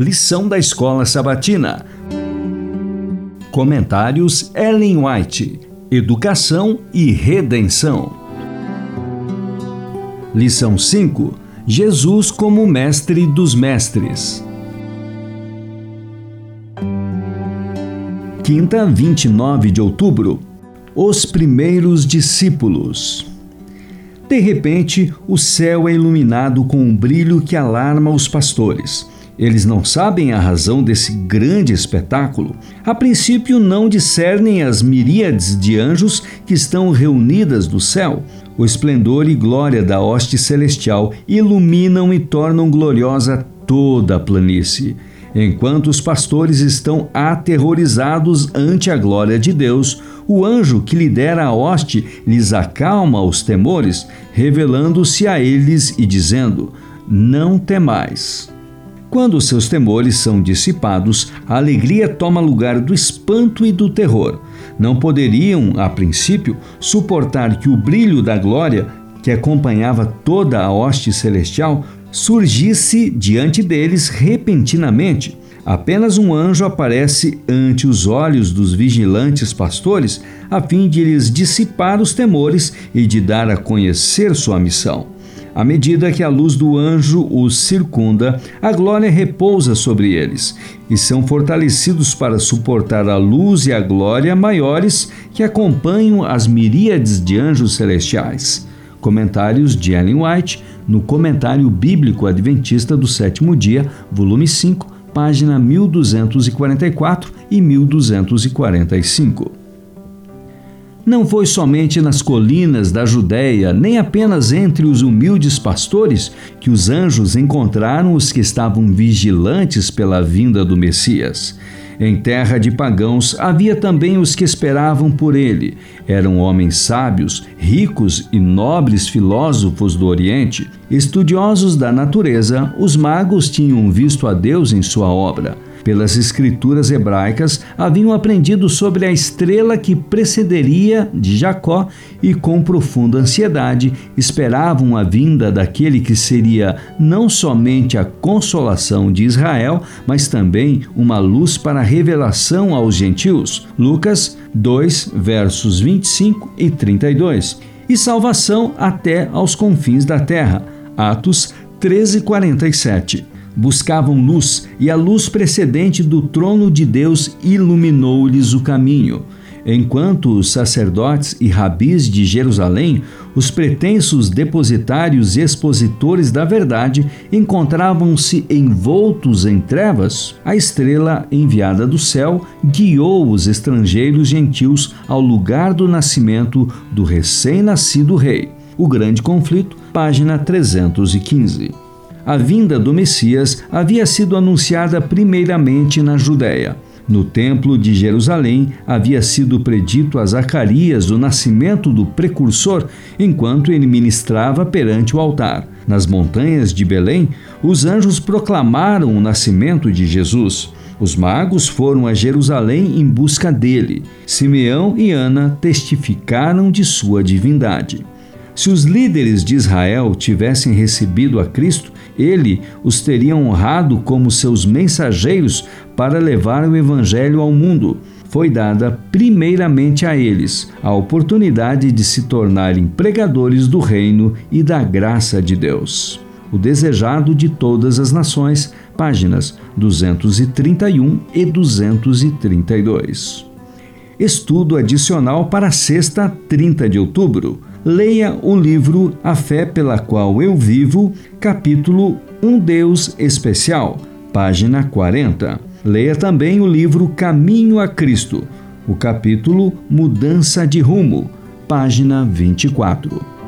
Lição da Escola Sabatina. Comentários Ellen White. Educação e Redenção. Lição 5. Jesus como Mestre dos Mestres. Quinta, 29 de outubro. Os primeiros discípulos. De repente, o céu é iluminado com um brilho que alarma os pastores. Eles não sabem a razão desse grande espetáculo. A princípio, não discernem as miríades de anjos que estão reunidas no céu. O esplendor e glória da hoste celestial iluminam e tornam gloriosa toda a planície. Enquanto os pastores estão aterrorizados ante a glória de Deus, o anjo que lidera a hoste lhes acalma os temores, revelando-se a eles e dizendo: Não temais. Quando seus temores são dissipados, a alegria toma lugar do espanto e do terror. Não poderiam, a princípio, suportar que o brilho da glória, que acompanhava toda a hoste celestial, surgisse diante deles repentinamente. Apenas um anjo aparece ante os olhos dos vigilantes pastores, a fim de lhes dissipar os temores e de dar a conhecer sua missão. À medida que a luz do anjo os circunda, a glória repousa sobre eles e são fortalecidos para suportar a luz e a glória maiores que acompanham as miríades de anjos celestiais. Comentários de Ellen White no Comentário Bíblico Adventista do Sétimo Dia, volume 5, página 1244 e 1245. Não foi somente nas colinas da Judéia, nem apenas entre os humildes pastores, que os anjos encontraram os que estavam vigilantes pela vinda do Messias. Em terra de pagãos havia também os que esperavam por ele. Eram homens sábios, ricos e nobres filósofos do Oriente. Estudiosos da natureza, os magos tinham visto a Deus em sua obra pelas escrituras hebraicas, haviam aprendido sobre a estrela que precederia de Jacó e, com profunda ansiedade, esperavam a vinda daquele que seria não somente a consolação de Israel, mas também uma luz para a revelação aos gentios. Lucas 2, versos 25 e 32. E salvação até aos confins da terra. Atos 13, 47 buscavam luz, e a luz precedente do trono de Deus iluminou-lhes o caminho. Enquanto os sacerdotes e rabis de Jerusalém, os pretensos depositários e expositores da verdade, encontravam-se envoltos em trevas, a estrela enviada do céu guiou os estrangeiros gentios ao lugar do nascimento do recém-nascido rei. O Grande Conflito, página 315 a vinda do Messias havia sido anunciada primeiramente na Judéia. No Templo de Jerusalém havia sido predito a Zacarias o nascimento do precursor enquanto ele ministrava perante o altar. Nas montanhas de Belém, os anjos proclamaram o nascimento de Jesus. Os magos foram a Jerusalém em busca dele. Simeão e Ana testificaram de sua divindade. Se os líderes de Israel tivessem recebido a Cristo, ele os teria honrado como seus mensageiros para levar o Evangelho ao mundo. Foi dada primeiramente a eles a oportunidade de se tornarem pregadores do reino e da graça de Deus. O Desejado de Todas as Nações, páginas 231 e 232. Estudo adicional para sexta, 30 de outubro leia o livro A Fé pela Qual Eu Vivo, capítulo Um Deus Especial, página 40. Leia também o livro Caminho a Cristo, o capítulo Mudança de Rumo, página 24.